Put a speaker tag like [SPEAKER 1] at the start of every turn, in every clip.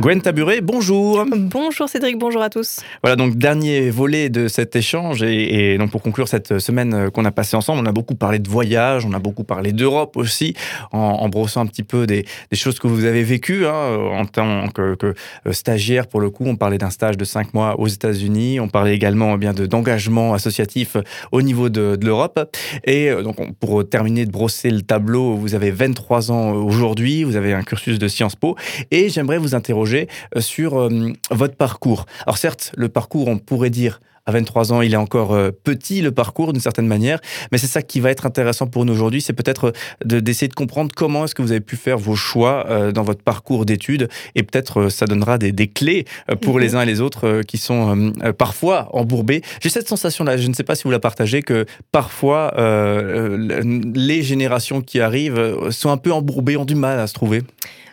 [SPEAKER 1] Gwen Taburet, bonjour.
[SPEAKER 2] Bonjour Cédric, bonjour à tous.
[SPEAKER 1] Voilà donc dernier volet de cet échange et, donc pour conclure cette semaine qu'on a passée ensemble, on a beaucoup parlé de voyage, on a beaucoup parlé d'Europe aussi, en, brossant un petit peu des, choses que vous avez vécues hein, en tant que, euh, stagiaire pour le coup. On parlait d'un stage de cinq mois aux États-Unis, on parlait également eh bien d'engagement associatif au niveau de, de l'Europe. Et euh, donc pour terminer de brosser le tableau, vous avez 23 ans aujourd'hui, vous avez un cursus de Sciences Po et j'aimerais vous interroger euh, sur euh, votre parcours. Alors certes, le parcours, on pourrait dire à 23 ans, il est encore euh, petit, le parcours, d'une certaine manière. Mais c'est ça qui va être intéressant pour nous aujourd'hui, c'est peut-être d'essayer de, comprendre comment est-ce que vous avez pu faire vos choix dans votre parcours d'études. Et peut-être ça donnera des, clés pour les mhm. uns et les autres qui sont parfois embourbés. J'ai cette sensation-là, je ne sais pas si vous la partagez, que parfois les générations qui arrivent sont un peu embourbées, ont du mal à se trouver.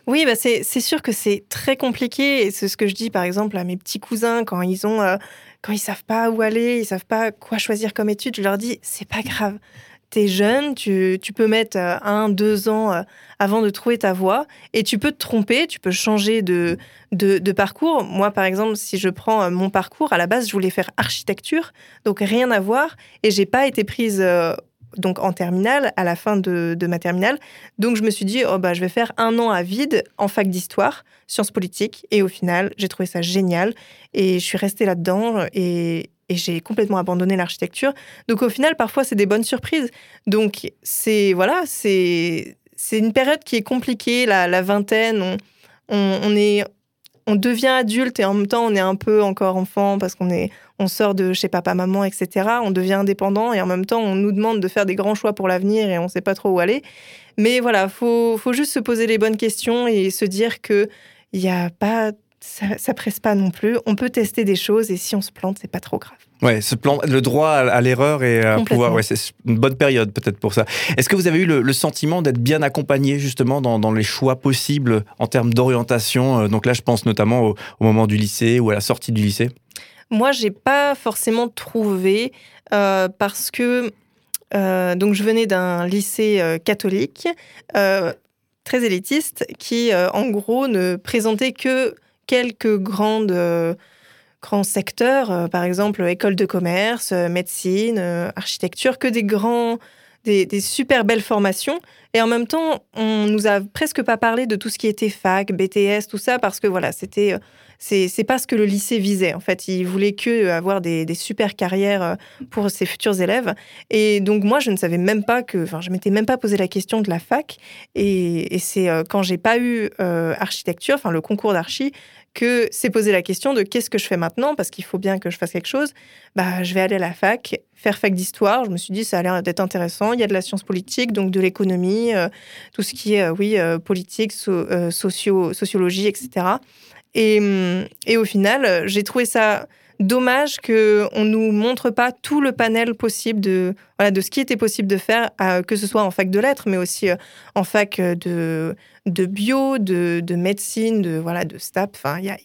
[SPEAKER 2] Oui, bah c'est sûr que c'est très compliqué. C'est ce que je dis, par exemple, à mes petits cousins quand ils ont, euh, quand ils savent pas où aller, ils savent pas quoi choisir comme étude. Je leur dis, c'est pas grave. Tu es jeune, tu, peux mettre euh, un, deux ans euh, avant de trouver ta voie et tu peux te tromper, tu peux changer de, de, de, parcours. Moi, par exemple, si je prends mon parcours, à la base, je voulais faire architecture, donc rien à voir et j'ai pas été prise donc en terminale, à la fin de, ma terminale. Donc je me suis dit, oh bah, je vais faire un an à vide en fac d'histoire, sciences politiques. Et au final, j'ai trouvé ça génial. Et je suis restée là-dedans et, j'ai complètement abandonné l'architecture. Donc au final, parfois, c'est des bonnes surprises. Donc c'est voilà, c'est c'est une période qui est compliquée, la, vingtaine. On, on, est on devient adulte et en même temps on est un peu encore enfant parce qu'on est on sort de chez papa maman etc on devient indépendant et en même temps on nous demande de faire des grands choix pour l'avenir et on sait pas trop où aller. Mais voilà faut faut juste se poser les bonnes questions et se dire que il y a pas ça, ça presse pas non plus. On peut tester des choses et si on se plante c'est pas trop grave.
[SPEAKER 1] Ouais, ce plan, le droit à, l'erreur et à pouvoir, ouais, c'est une bonne période peut-être pour ça. Est-ce que vous avez eu le, sentiment d'être bien accompagné justement dans, dans, les choix possibles en termes d'orientation? Euh, Donc là, je pense notamment au, moment du lycée ou à la sortie du lycée.
[SPEAKER 2] Moi, j'ai pas forcément trouvé euh, parce que euh, je venais d'un lycée catholique très élitiste qui, en gros, ne présentait que quelques grandes grands secteurs, euh, par exemple école de commerce, euh, médecine, euh, architecture, que des grands, des, super belles formations. Et en même temps, on nous a presque pas parlé de tout ce qui était fac, BTS, tout ça, parce que voilà, c'était c'est pas ce que le lycée visait. En fait, il voulait que avoir des, super carrières pour ses futurs élèves. Et donc moi, je ne savais même pas que, enfin, je m'étais même pas posé la question de la fac. Et, et c'est quand j'ai pas eu architecture, enfin le concours d'archi, que c'est poser la question de qu'est-ce que je fais maintenant, parce qu'il faut bien que je fasse quelque chose. Bah, je vais aller à la fac, faire fac d'histoire. Je me suis dit, ça a l'air d'être intéressant. Il y a de la science politique, donc de l'économie, euh, tout ce qui est, euh, oui, euh, politique, socio sociologie, etc. Et, hum, et au final, j'ai trouvé ça dommage qu'on ne nous montre pas tout le panel possible de, voilà, de ce qui était possible de faire, que ce soit en fac de lettres, mais aussi en fac de, de bio, de, de, médecine, de, voilà, de STAP. Enfin, il y, a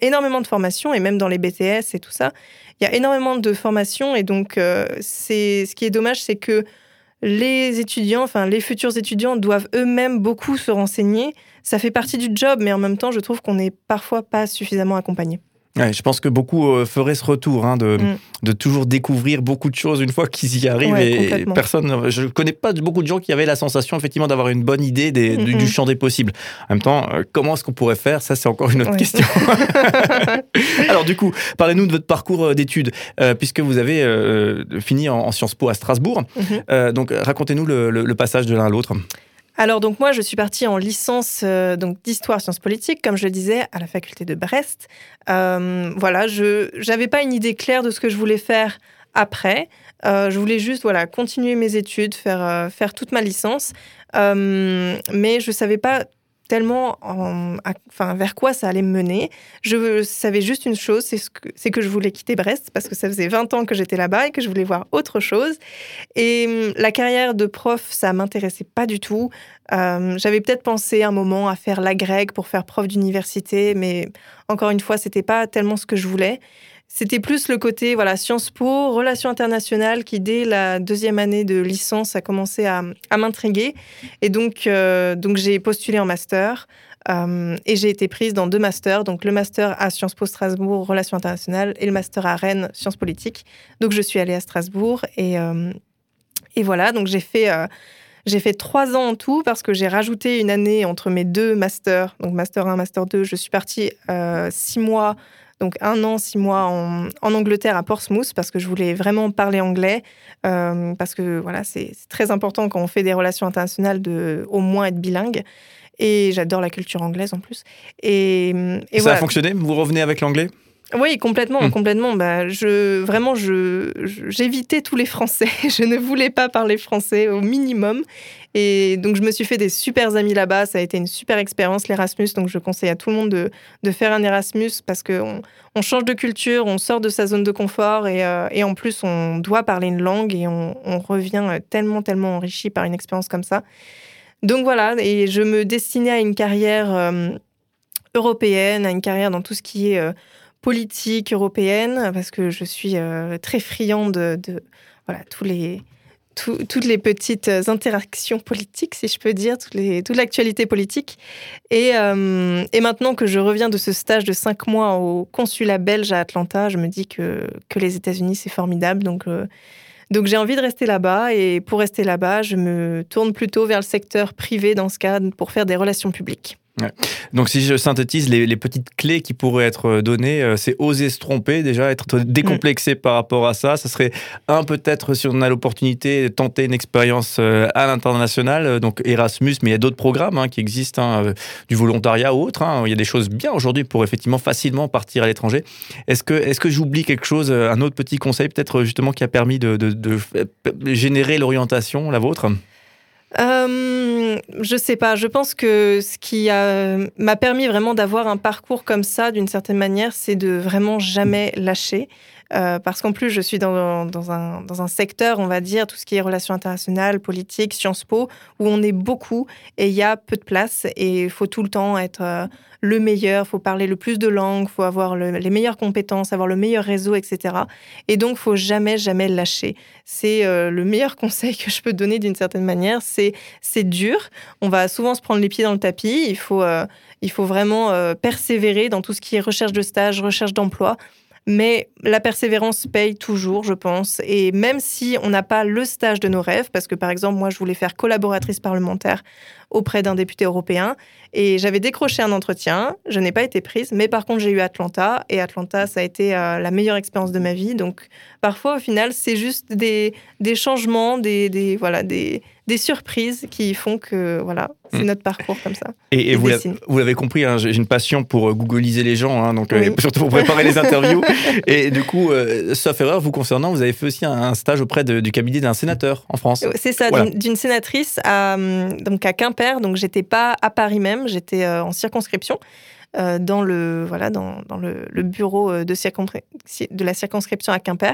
[SPEAKER 2] énormément de formations, et même dans les BTS et tout ça, il y a énormément de formations. Et donc, euh, ce qui est dommage, c'est que les étudiants, enfin les futurs étudiants doivent eux-mêmes beaucoup se renseigner. Ça fait partie du job, mais en même temps, je trouve qu'on n'est parfois pas suffisamment accompagné
[SPEAKER 1] je pense que beaucoup euh, feraient ce retour hein, de, mm. de, toujours découvrir beaucoup de choses une fois qu'ils y arrivent. et personne, je ne connais pas beaucoup de gens qui avaient la sensation effectivement d'avoir une bonne idée des, du, champ des possibles. En même temps, euh, comment est-ce qu'on pourrait faire? Ça, c'est encore une autre question. Alors du coup, parlez-nous de votre parcours euh, d'études, puisque vous avez fini en, Sciences Po à Strasbourg. Mm-hmm. donc racontez-nous le passage de l'un à l'autre.
[SPEAKER 2] Alors donc moi je suis partie en licence euh, donc d'histoire sciences politiques comme je le disais à la faculté de Brest. Euh, voilà, je n'avais pas une idée claire de ce que je voulais faire après. Euh, je voulais juste voilà continuer mes études, faire faire toute ma licence, mais je savais pas tellement enfin, vers quoi ça allait me mener. Je savais juste une chose, c'est que, que je voulais quitter Brest parce que ça faisait 20 ans que j'étais là-bas et que je voulais voir autre chose. Et hum, la carrière de prof, ça m'intéressait pas du tout. Euh, j'avais peut-être pensé un moment à faire la grecque pour faire prof d'université, mais encore une fois, c'était pas tellement ce que je voulais. C'était plus le côté voilà Sciences Po, relations internationales qui dès la deuxième année de licence a commencé à, m'intriguer. Et donc euh, donc j'ai postulé en master euh, et j'ai été prise dans deux masters. Donc le master à Sciences Po Strasbourg relations internationales et le master à Rennes sciences politiques. Donc je suis allée à Strasbourg et euh, et voilà. Donc j'ai fait j'ai fait trois ans en tout parce que j'ai rajouté une année entre mes deux masters, donc master 1, master 2. Je suis partie six mois donc un an, six mois en, Angleterre à Portsmouth parce que je voulais vraiment parler anglais euh, parce que voilà c'est très important quand on fait des relations internationales de au moins être bilingue. Et j'adore la culture anglaise en plus. Et,
[SPEAKER 1] ça a fonctionné? Vous revenez avec l'anglais?
[SPEAKER 2] Oui, complètement, hmm. complètement. Bah, je, vraiment, je, j'évitais tous les Français. Je ne voulais pas parler français au minimum. Et donc, je me suis fait des super amis là-bas. Ça a été une super expérience, l'Erasmus. Donc, je conseille à tout le monde de, de faire un Erasmus parce qu'on on change de culture, on sort de sa zone de confort et, euh, et en plus, on doit parler une langue et on, on, revient tellement, tellement enrichi par une expérience comme ça. Donc, voilà. Et je me destinais à une carrière euh, européenne, à une carrière dans tout ce qui est. Euh, politique européenne, parce que je suis euh, très friande de, voilà, tous les, toutes les petites interactions politiques, si je peux dire, toutes les, toute l'actualité politique. Et, euh, et, maintenant que je reviens de ce stage de cinq mois au consulat belge à Atlanta, je me dis que, que les États-Unis, c'est formidable. Donc, euh, donc j'ai envie de rester là-bas. Et pour rester là-bas, je me tourne plutôt vers le secteur privé dans ce cas pour faire des relations publiques.
[SPEAKER 1] Donc si je synthétise les, petites clés qui pourraient être euh, données, euh, c'est oser se tromper déjà, être décomplexé par rapport à ça. Ça serait un peut-être si on a l'opportunité de tenter une expérience euh, à l'international, donc Erasmus, mais il y a d'autres programmes hein, qui existent, hein, du volontariat ou autre. Hein. Il y a des choses bien aujourd'hui pour effectivement facilement partir à l'étranger. Est-ce que, est-ce que j'oublie quelque chose, un autre petit conseil peut-être justement qui a permis de générer l'orientation, la vôtre?
[SPEAKER 2] Euh, je sais pas. Je pense que ce qui m'a permis vraiment d'avoir un parcours comme ça, d'une certaine manière, c'est de vraiment jamais lâcher. Euh, parce qu'en plus, je suis dans, un, secteur, on va dire, tout ce qui est relations internationales, politique, Sciences Po, où on est beaucoup et il y a peu de place et il faut tout le temps être euh, le meilleur, il faut parler le plus de langues, il faut avoir les meilleures compétences, avoir le meilleur réseau, etc. Et donc, il faut jamais, jamais lâcher. C'est euh, le meilleur conseil que je peux donner d'une certaine manière. C'est dur. On va souvent se prendre les pieds dans le tapis. Il faut vraiment persévérer dans tout ce qui est recherche de stage, recherche d'emploi. Mais la persévérance paye toujours, je pense. Et même si on n'a pas le stage de nos rêves, parce que par exemple, moi, je voulais faire collaboratrice parlementaire auprès d'un député européen, et j'avais décroché un entretien, je n'ai pas été prise, mais par contre, j'ai eu Atlanta, et Atlanta, ça a été euh, la meilleure expérience de ma vie. Donc, parfois, au final, c'est juste des, des changements, des, des voilà, des, des surprises qui font que, voilà, c'est mm. notre parcours comme ça.
[SPEAKER 1] Et, vous l'avez compris, hein, j'ai une passion pour euh, googliser les gens, hein, donc euh, surtout pour préparer les interviews. Et du coup, sauf erreur, vous concernant, vous avez fait aussi un, stage auprès du cabinet d'un sénateur en France.
[SPEAKER 2] C'est ça, d'une sénatrice à, donc à Quimper, donc j'étais pas à Paris même j'étais euh, en circonscription. Euh, dans le voilà dans, le, bureau euh, de, de la circonscription à Quimper.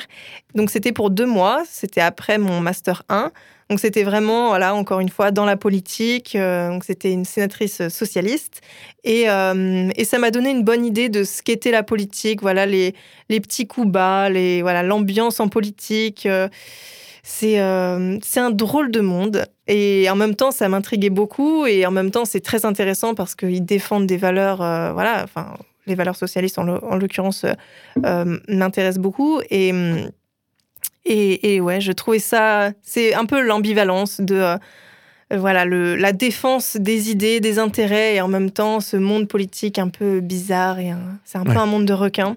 [SPEAKER 2] Donc c'était pour deux mois, c'était après mon master 1. Donc c'était vraiment voilà encore une fois dans la politique. donc c'était une sénatrice socialiste et, et ça m'a donné une bonne idée de ce qu'était la politique. Voilà les les petits coups bas, les voilà l'ambiance en politique. Euh, c'est un drôle de monde. Et en même temps, ça m'intriguait beaucoup. Et en même temps, c'est très intéressant parce qu'ils défendent des valeurs, euh, voilà, enfin, les valeurs socialistes en l'occurrence euh, m'intéressent beaucoup. Et, et, et, ouais, je trouvais ça, c'est un peu l'ambivalence de voilà, le, la défense des idées, des intérêts, et en même temps ce monde politique un peu bizarre, et c'est un peu un monde de requins.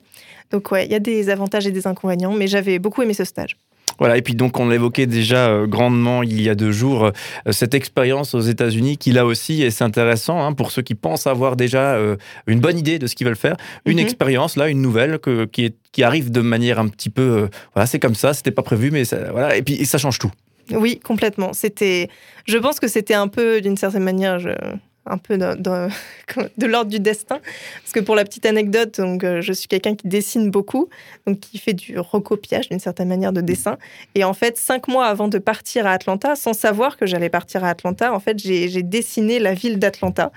[SPEAKER 2] Donc ouais, il y a des avantages et des inconvénients, mais j'avais beaucoup aimé ce stage.
[SPEAKER 1] Voilà, et puis donc on l'évoquait déjà euh, grandement il y a deux jours, euh, cette expérience aux États-Unis qui là aussi, et c'est intéressant hein, pour ceux qui pensent avoir déjà euh, une bonne idée de ce qu'ils veulent faire, une mhm. expérience là, une nouvelle que, qui, est, qui arrive de manière un petit peu, voilà, c'est comme ça, c'était pas prévu, mais ça, voilà, et puis ça change tout.
[SPEAKER 2] Oui, complètement. C'était, je pense que c'était un peu d'une certaine manière, je un peu de, de, l'ordre du destin. Parce que pour la petite anecdote, donc, euh, je suis quelqu'un qui dessine beaucoup, donc qui fait du recopiage d'une certaine manière de dessin. Et en fait, cinq mois avant de partir à Atlanta, sans savoir que j'allais partir à Atlanta, en fait, j'ai dessiné la ville d'Atlanta.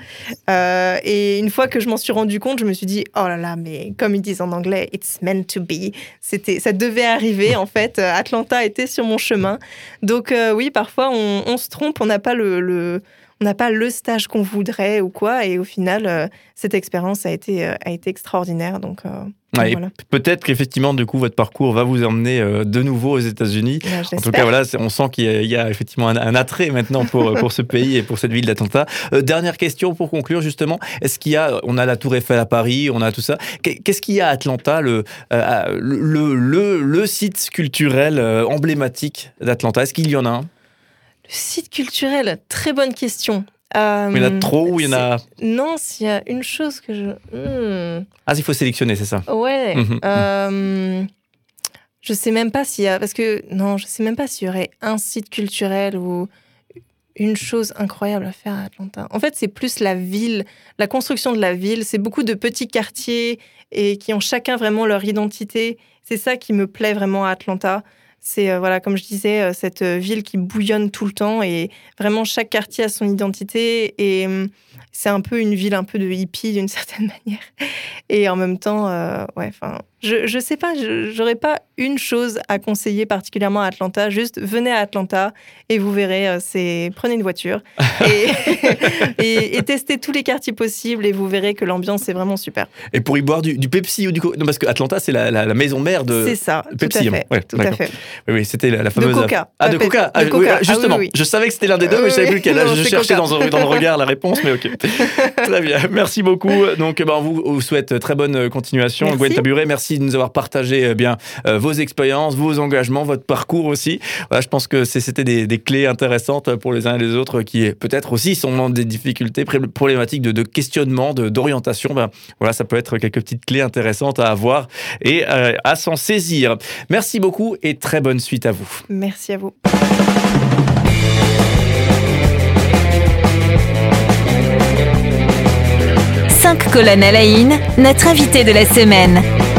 [SPEAKER 2] Euh, et une fois que je m'en suis rendu compte, je me suis dit, oh là là, mais comme ils disent en anglais, it's meant to be. C'était, ça devait arriver, en fait. Atlanta était sur mon chemin. Donc euh, oui, parfois, on, se trompe, on n'a pas le on n'a pas le stage qu'on voudrait ou quoi. Et au final, euh, cette expérience a été, euh, a été extraordinaire. Donc, euh,
[SPEAKER 1] ouais, voilà. Peut-être qu'effectivement, du coup, votre parcours va vous emmener de nouveau aux États-Unis.
[SPEAKER 2] Ben,
[SPEAKER 1] en tout cas, voilà, on sent qu'il y, y, a effectivement un, un attrait maintenant pour, pour ce pays et pour cette ville d'Atlanta. dernière question pour conclure, justement. Est-ce qu'il y a, on a la Tour Eiffel à Paris, on a tout ça. Qu'est-ce qu'il y a à Atlanta, le, le, le, le, site culturel emblématique d'Atlanta? Est-ce qu'il y en a un?
[SPEAKER 2] Site culturel, très bonne question.
[SPEAKER 1] Euh, il y en a trop ou il y en a.
[SPEAKER 2] Non, s'il y a une chose que je. Hmm.
[SPEAKER 1] Ah, il faut sélectionner, c'est ça
[SPEAKER 2] Ouais. Euh, je sais même pas s'il y a. Parce que. Non, je sais même pas s'il y aurait un site culturel ou une chose incroyable à faire à Atlanta. En fait, c'est plus la ville, la construction de la ville. C'est beaucoup de petits quartiers et qui ont chacun vraiment leur identité. C'est ça qui me plaît vraiment à Atlanta. C'est, euh, voilà, comme je disais, euh, cette euh, ville qui bouillonne tout le temps et vraiment chaque quartier a son identité et c'est un peu une ville un peu de hippie d'une certaine manière. Et en même temps, ouais, enfin, je, je sais pas, j'aurais pas une chose à conseiller particulièrement à Atlanta. Juste venez à Atlanta et vous verrez, euh, c'est prenez une voiture et, et, testez tous les quartiers possibles et vous verrez que l'ambiance est vraiment super.
[SPEAKER 1] Et pour y boire du, du Pepsi ou du non parce que Atlanta c'est la, la, maison mère de
[SPEAKER 2] c'est ça,
[SPEAKER 1] Pepsi.
[SPEAKER 2] Tout à fait.
[SPEAKER 1] Ouais,
[SPEAKER 2] tout à fait.
[SPEAKER 1] Oui, oui c'était la, la, fameuse.
[SPEAKER 2] De Coca.
[SPEAKER 1] Ah de Coca.
[SPEAKER 2] De Coca.
[SPEAKER 1] Ah, justement,
[SPEAKER 2] ah, oui,
[SPEAKER 1] je savais que c'était l'un des deux, mais je savais plus lequel.
[SPEAKER 2] Non,
[SPEAKER 1] je cherchais dans, dans, le regard la réponse, mais ok. Très bien, merci beaucoup. Donc, ben, on vous, vous souhaite très bonne continuation. Gwen Taburet, merci de nous avoir partagé bien euh, vos expériences, vos engagements, votre parcours aussi. Voilà, je pense que c'était des, des, clés intéressantes pour les uns et les autres qui peut-être aussi sont dans des difficultés problématiques de, de questionnement, d'orientation. Ben, voilà, ça peut être quelques petites clés intéressantes à avoir et euh, à s'en saisir. Merci beaucoup et très bonne suite à vous.
[SPEAKER 2] Merci à vous.
[SPEAKER 3] Cinq colonnes à la notre invité de la semaine.